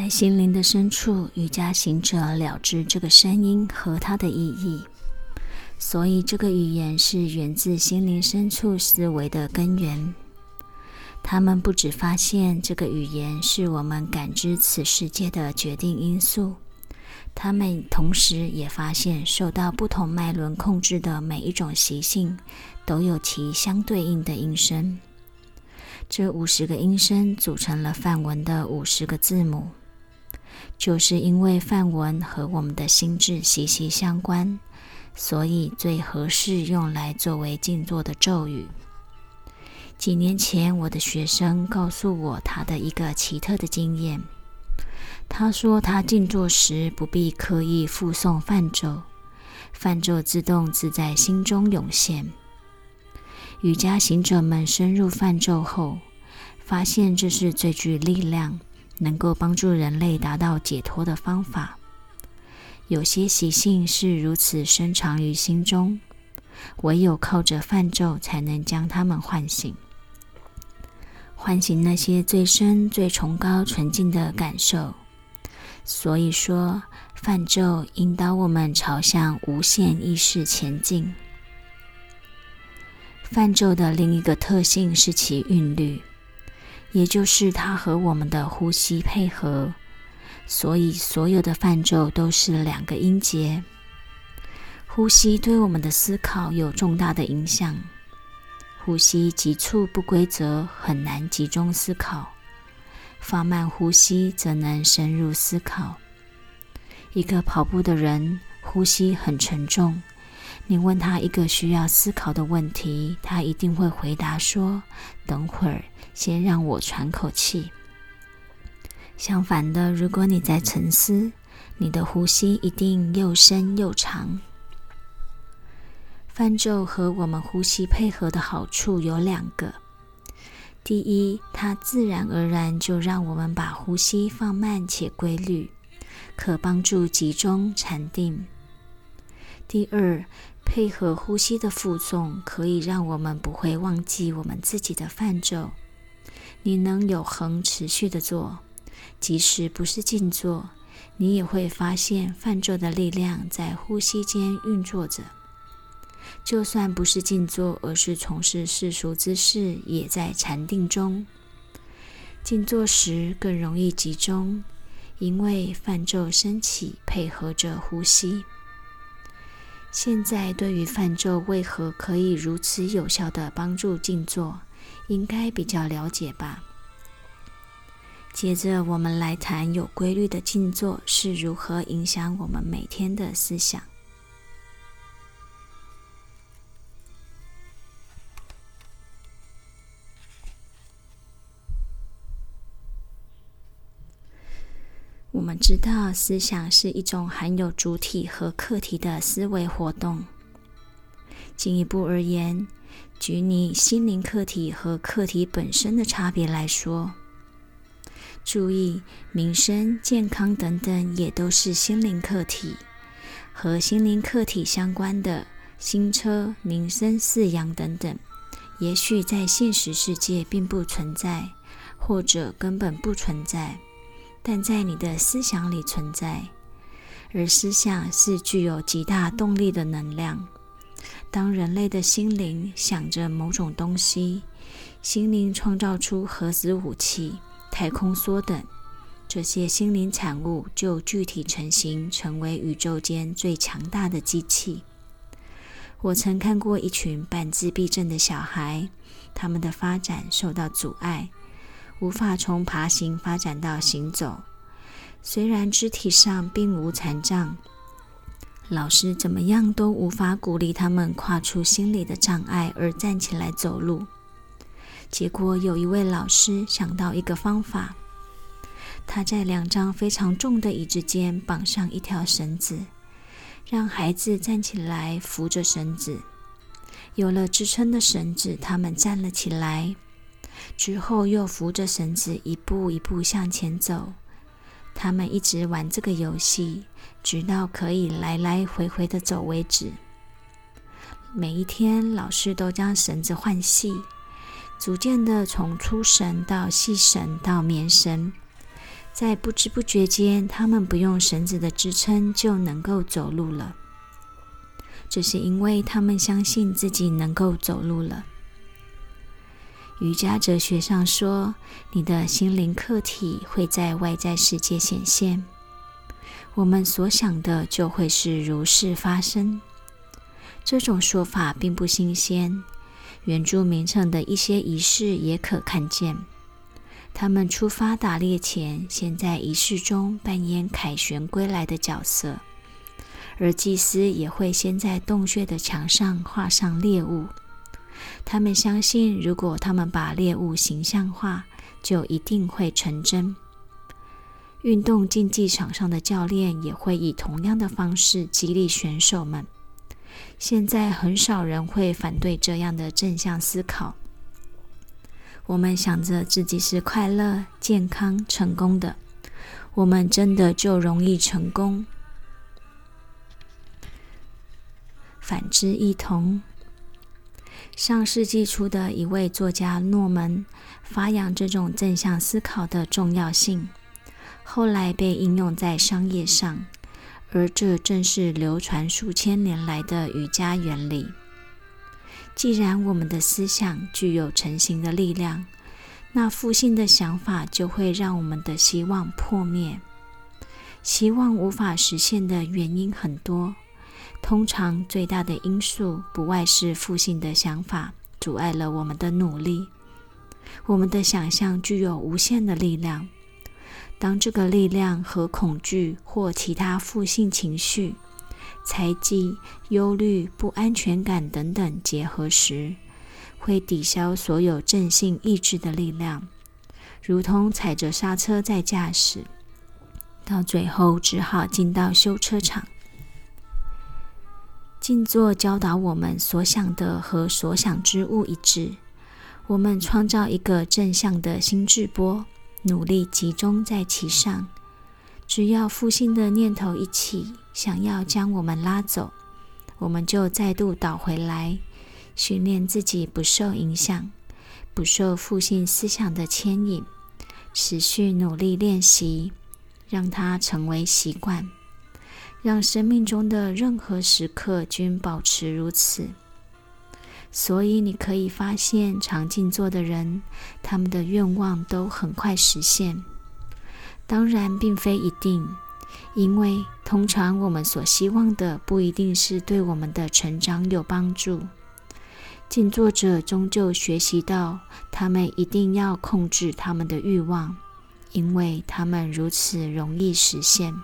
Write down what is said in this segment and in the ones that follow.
在心灵的深处，瑜伽行者了知这个声音和它的意义，所以这个语言是源自心灵深处思维的根源。他们不只发现这个语言是我们感知此世界的决定因素，他们同时也发现，受到不同脉轮控制的每一种习性，都有其相对应的音声。这五十个音声组成了梵文的五十个字母，就是因为梵文和我们的心智息息相关，所以最合适用来作为静坐的咒语。几年前，我的学生告诉我他的一个奇特的经验。他说，他静坐时不必刻意复诵梵咒，梵咒自动自在心中涌现。瑜伽行者们深入梵咒后，发现这是最具力量、能够帮助人类达到解脱的方法。有些习性是如此深藏于心中，唯有靠着梵咒才能将它们唤醒，唤醒那些最深、最崇高、纯净的感受。所以说，梵咒引导我们朝向无限意识前进。泛咒的另一个特性是其韵律，也就是它和我们的呼吸配合，所以所有的泛咒都是两个音节。呼吸对我们的思考有重大的影响，呼吸急促不规则，很难集中思考；放慢呼吸则能深入思考。一个跑步的人，呼吸很沉重。你问他一个需要思考的问题，他一定会回答说：“等会儿，先让我喘口气。”相反的，如果你在沉思，你的呼吸一定又深又长。泛咒和我们呼吸配合的好处有两个：第一，它自然而然就让我们把呼吸放慢且规律，可帮助集中禅定；第二。配合呼吸的附诵，可以让我们不会忘记我们自己的泛咒。你能有恒持续的做，即使不是静坐，你也会发现泛咒的力量在呼吸间运作着。就算不是静坐，而是从事世俗之事，也在禅定中。静坐时更容易集中，因为泛咒升起，配合着呼吸。现在对于泛咒为何可以如此有效的帮助静坐，应该比较了解吧？接着我们来谈有规律的静坐是如何影响我们每天的思想。我们知道，思想是一种含有主体和客体的思维活动。进一步而言，举你心灵客体和客体本身的差别来说，注意民生、健康等等，也都是心灵客体。和心灵客体相关的新车、民生、饲养等等，也许在现实世界并不存在，或者根本不存在。但在你的思想里存在，而思想是具有极大动力的能量。当人类的心灵想着某种东西，心灵创造出核子武器、太空梭等，这些心灵产物就具体成型，成为宇宙间最强大的机器。我曾看过一群半自闭症的小孩，他们的发展受到阻碍。无法从爬行发展到行走，虽然肢体上并无残障，老师怎么样都无法鼓励他们跨出心理的障碍而站起来走路。结果有一位老师想到一个方法，他在两张非常重的椅子间绑上一条绳子，让孩子站起来扶着绳子。有了支撑的绳子，他们站了起来。之后又扶着绳子一步一步向前走。他们一直玩这个游戏，直到可以来来回回的走为止。每一天，老师都将绳子换细，逐渐的从粗绳到细绳到棉绳。在不知不觉间，他们不用绳子的支撑就能够走路了。这是因为他们相信自己能够走路了。瑜伽哲学上说，你的心灵客体会在外在世界显现，我们所想的就会是如是发生。这种说法并不新鲜，原住民城的一些仪式也可看见。他们出发打猎前，先在仪式中扮演凯旋归来的角色。而祭司也会先在洞穴的墙上画上猎物。他们相信，如果他们把猎物形象化，就一定会成真。运动竞技场上的教练也会以同样的方式激励选手们。现在很少人会反对这样的正向思考。我们想着自己是快乐、健康、成功的，我们真的就容易成功。反之亦同。上世纪初的一位作家诺门发扬这种正向思考的重要性，后来被应用在商业上，而这正是流传数千年来的瑜伽原理。既然我们的思想具有成型的力量，那负性的想法就会让我们的希望破灭。希望无法实现的原因很多。通常最大的因素不外是负性的想法阻碍了我们的努力。我们的想象具有无限的力量，当这个力量和恐惧或其他负性情绪、猜忌、忧虑、不安全感等等结合时，会抵消所有正性意志的力量，如同踩着刹车在驾驶，到最后只好进到修车厂。静坐教导我们，所想的和所想之物一致。我们创造一个正向的心智波，努力集中在其上。只要负性的念头一起，想要将我们拉走，我们就再度倒回来，训练自己不受影响，不受负性思想的牵引，持续努力练习，让它成为习惯。让生命中的任何时刻均保持如此。所以你可以发现，常静坐的人，他们的愿望都很快实现。当然，并非一定，因为通常我们所希望的不一定是对我们的成长有帮助。静坐者终究学习到，他们一定要控制他们的欲望，因为他们如此容易实现。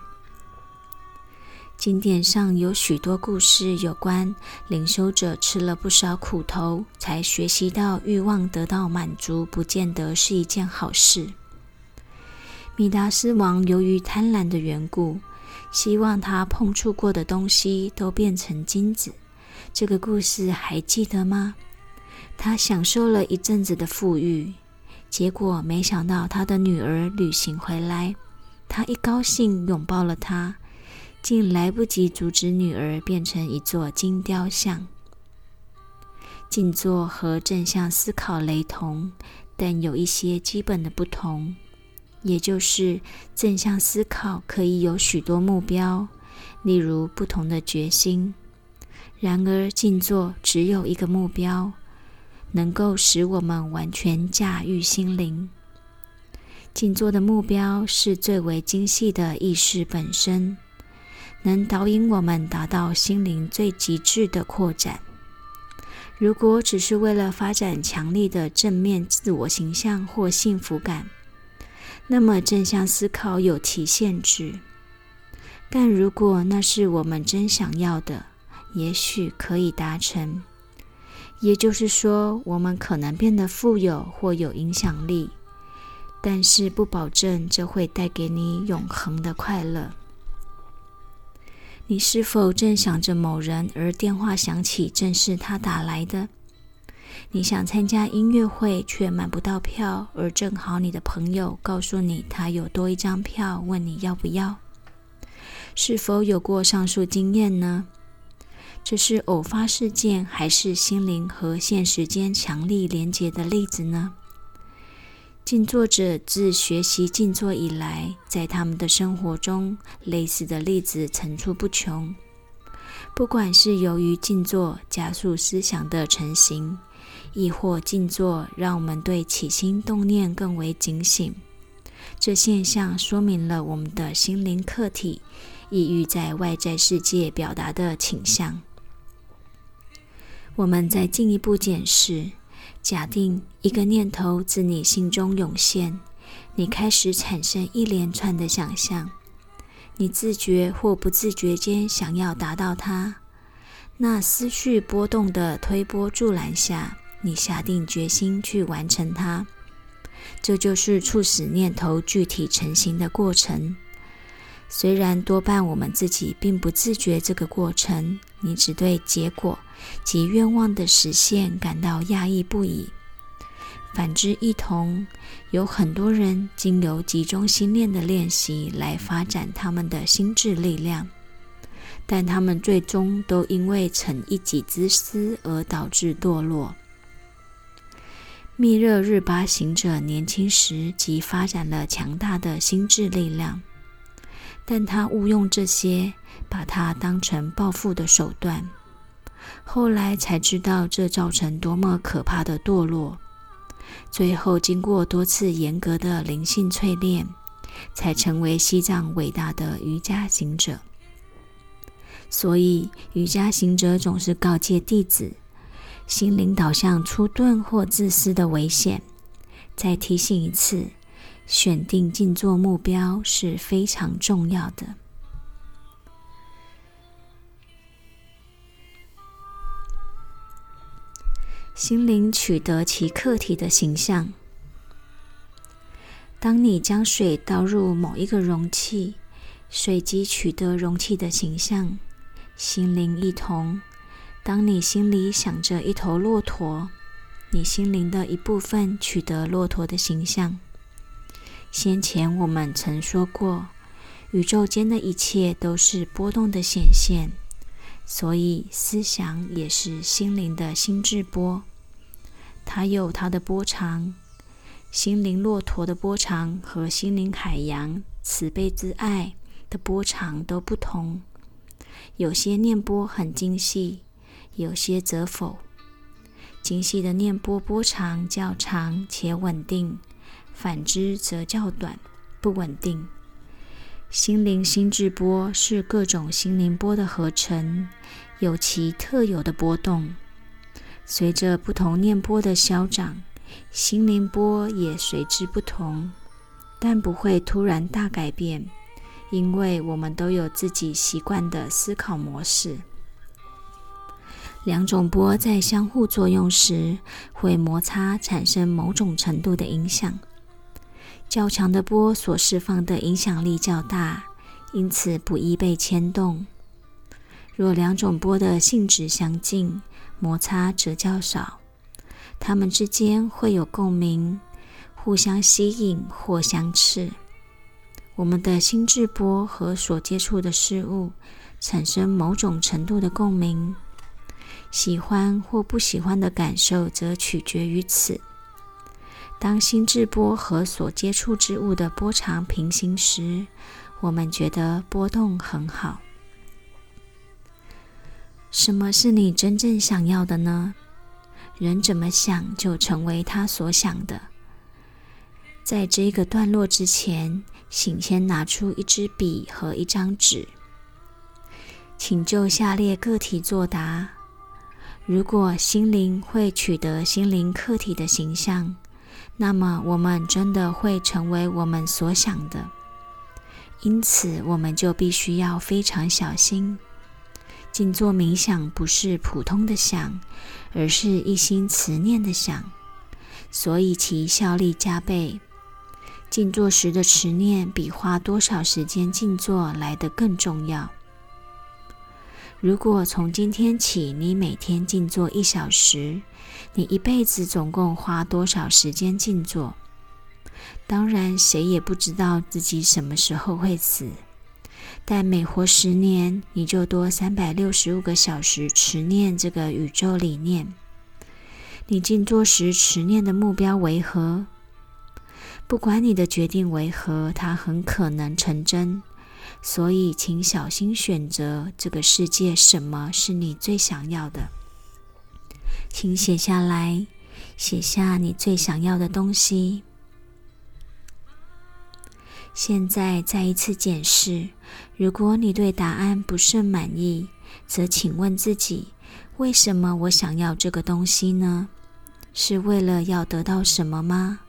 经典上有许多故事，有关领修者吃了不少苦头，才学习到欲望得到满足，不见得是一件好事。米达斯王由于贪婪的缘故，希望他碰触过的东西都变成金子。这个故事还记得吗？他享受了一阵子的富裕，结果没想到他的女儿旅行回来，他一高兴拥抱了她。竟来不及阻止女儿变成一座金雕像。静坐和正向思考雷同，但有一些基本的不同，也就是正向思考可以有许多目标，例如不同的决心；然而静坐只有一个目标，能够使我们完全驾驭心灵。静坐的目标是最为精细的意识本身。能导引我们达到心灵最极致的扩展。如果只是为了发展强力的正面自我形象或幸福感，那么正向思考有其限制。但如果那是我们真想要的，也许可以达成。也就是说，我们可能变得富有或有影响力，但是不保证这会带给你永恒的快乐。你是否正想着某人，而电话响起，正是他打来的？你想参加音乐会，却买不到票，而正好你的朋友告诉你他有多一张票，问你要不要？是否有过上述经验呢？这是偶发事件，还是心灵和现实间强力连结的例子呢？静坐者自学习静坐以来，在他们的生活中，类似的例子层出不穷。不管是由于静坐加速思想的成型，亦或静坐让我们对起心动念更为警醒，这现象说明了我们的心灵客体意欲在外在世界表达的倾向。我们再进一步检视。假定一个念头自你心中涌现，你开始产生一连串的想象，你自觉或不自觉间想要达到它。那思绪波动的推波助澜下，你下定决心去完成它。这就是促使念头具体成型的过程。虽然多半我们自己并不自觉这个过程，你只对结果。及愿望的实现感到压抑不已。反之，一同有很多人经由集中心念的练习来发展他们的心智力量，但他们最终都因为逞一己之私而导致堕落。密勒日巴行者年轻时即发展了强大的心智力量，但他误用这些，把它当成报复的手段。后来才知道，这造成多么可怕的堕落。最后，经过多次严格的灵性淬炼，才成为西藏伟大的瑜伽行者。所以，瑜伽行者总是告诫弟子：心灵导向出钝或自私的危险。再提醒一次，选定静坐目标是非常重要的。心灵取得其客体的形象。当你将水倒入某一个容器，水即取得容器的形象。心灵一同。当你心里想着一头骆驼，你心灵的一部分取得骆驼的形象。先前我们曾说过，宇宙间的一切都是波动的显现。所以，思想也是心灵的心智波，它有它的波长。心灵骆驼的波长和心灵海洋慈悲之爱的波长都不同。有些念波很精细，有些则否。精细的念波波长较长且稳定，反之则较短，不稳定。心灵心智波是各种心灵波的合成，有其特有的波动。随着不同念波的消长，心灵波也随之不同，但不会突然大改变，因为我们都有自己习惯的思考模式。两种波在相互作用时，会摩擦，产生某种程度的影响。较强的波所释放的影响力较大，因此不易被牵动。若两种波的性质相近，摩擦则较少，它们之间会有共鸣，互相吸引或相斥。我们的心智波和所接触的事物产生某种程度的共鸣，喜欢或不喜欢的感受则取决于此。当心智波和所接触之物的波长平行时，我们觉得波动很好。什么是你真正想要的呢？人怎么想，就成为他所想的。在这个段落之前，请先拿出一支笔和一张纸，请就下列个体作答：如果心灵会取得心灵客体的形象。那么，我们真的会成为我们所想的，因此我们就必须要非常小心。静坐冥想不是普通的想，而是一心持念的想，所以其效力加倍。静坐时的持念比花多少时间静坐来得更重要。如果从今天起，你每天静坐一小时。你一辈子总共花多少时间静坐？当然，谁也不知道自己什么时候会死。但每活十年，你就多三百六十五个小时持念这个宇宙理念。你静坐时持念的目标为何？不管你的决定为何，它很可能成真。所以，请小心选择这个世界，什么是你最想要的？请写下来，写下你最想要的东西。现在再一次检视：如果你对答案不甚满意，则请问自己：为什么我想要这个东西呢？是为了要得到什么吗？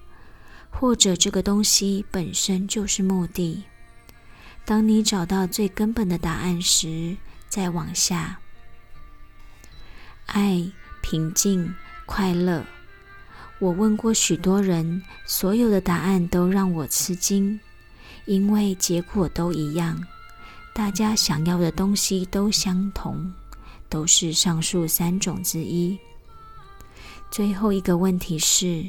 或者这个东西本身就是目的？当你找到最根本的答案时，再往下。爱、平静、快乐。我问过许多人，所有的答案都让我吃惊，因为结果都一样，大家想要的东西都相同，都是上述三种之一。最后一个问题是：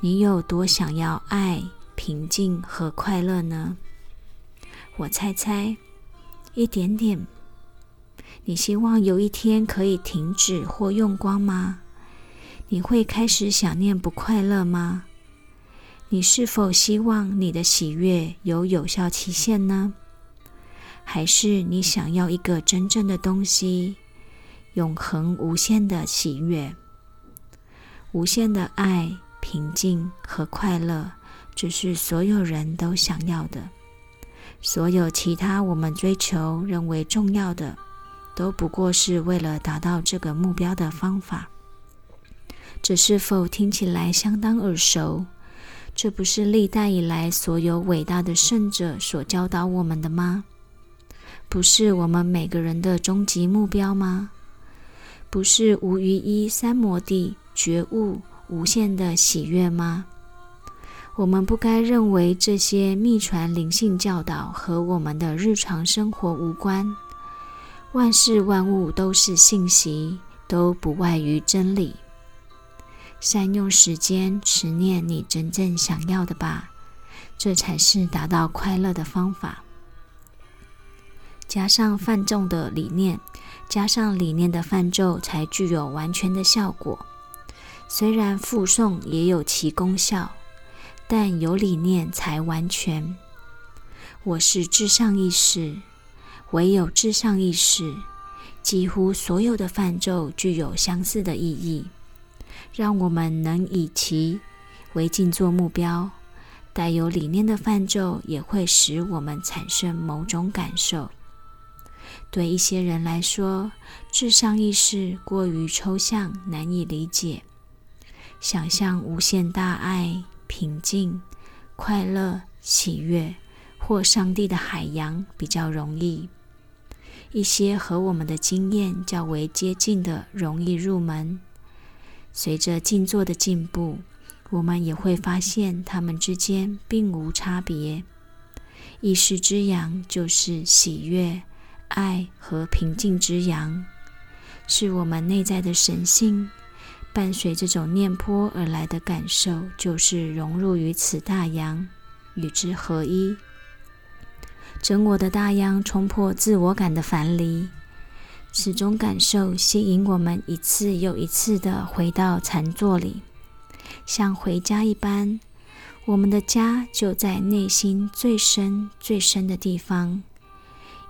你有多想要爱、平静和快乐呢？我猜猜，一点点。你希望有一天可以停止或用光吗？你会开始想念不快乐吗？你是否希望你的喜悦有有效期限呢？还是你想要一个真正的东西，永恒无限的喜悦、无限的爱、平静和快乐，这是所有人都想要的。所有其他我们追求、认为重要的，都不过是为了达到这个目标的方法。这是否听起来相当耳熟？这不是历代以来所有伟大的圣者所教导我们的吗？不是我们每个人的终极目标吗？不是无余一三摩地觉悟无限的喜悦吗？我们不该认为这些秘传灵性教导和我们的日常生活无关。万事万物都是信息，都不外于真理。善用时间，持念你真正想要的吧，这才是达到快乐的方法。加上泛重的理念，加上理念的泛咒，才具有完全的效果。虽然附诵也有其功效。但有理念才完全。我是至上意识，唯有至上意识，几乎所有的范咒具有相似的意义，让我们能以其为静坐目标。带有理念的范咒也会使我们产生某种感受。对一些人来说，至上意识过于抽象，难以理解。想象无限大爱。平静、快乐、喜悦，或上帝的海洋比较容易。一些和我们的经验较为接近的，容易入门。随着静坐的进步，我们也会发现它们之间并无差别。意识之阳就是喜悦、爱和平静之阳，是我们内在的神性。伴随这种念波而来的感受，就是融入于此大洋，与之合一。整我的大洋冲破自我感的樊篱，此种感受吸引我们一次又一次的回到禅坐里，像回家一般。我们的家就在内心最深最深的地方，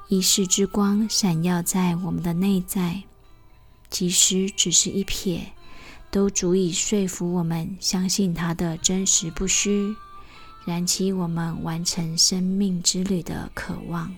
一世之光闪耀在我们的内在，即使只是一瞥。都足以说服我们相信他的真实不虚，燃起我们完成生命之旅的渴望。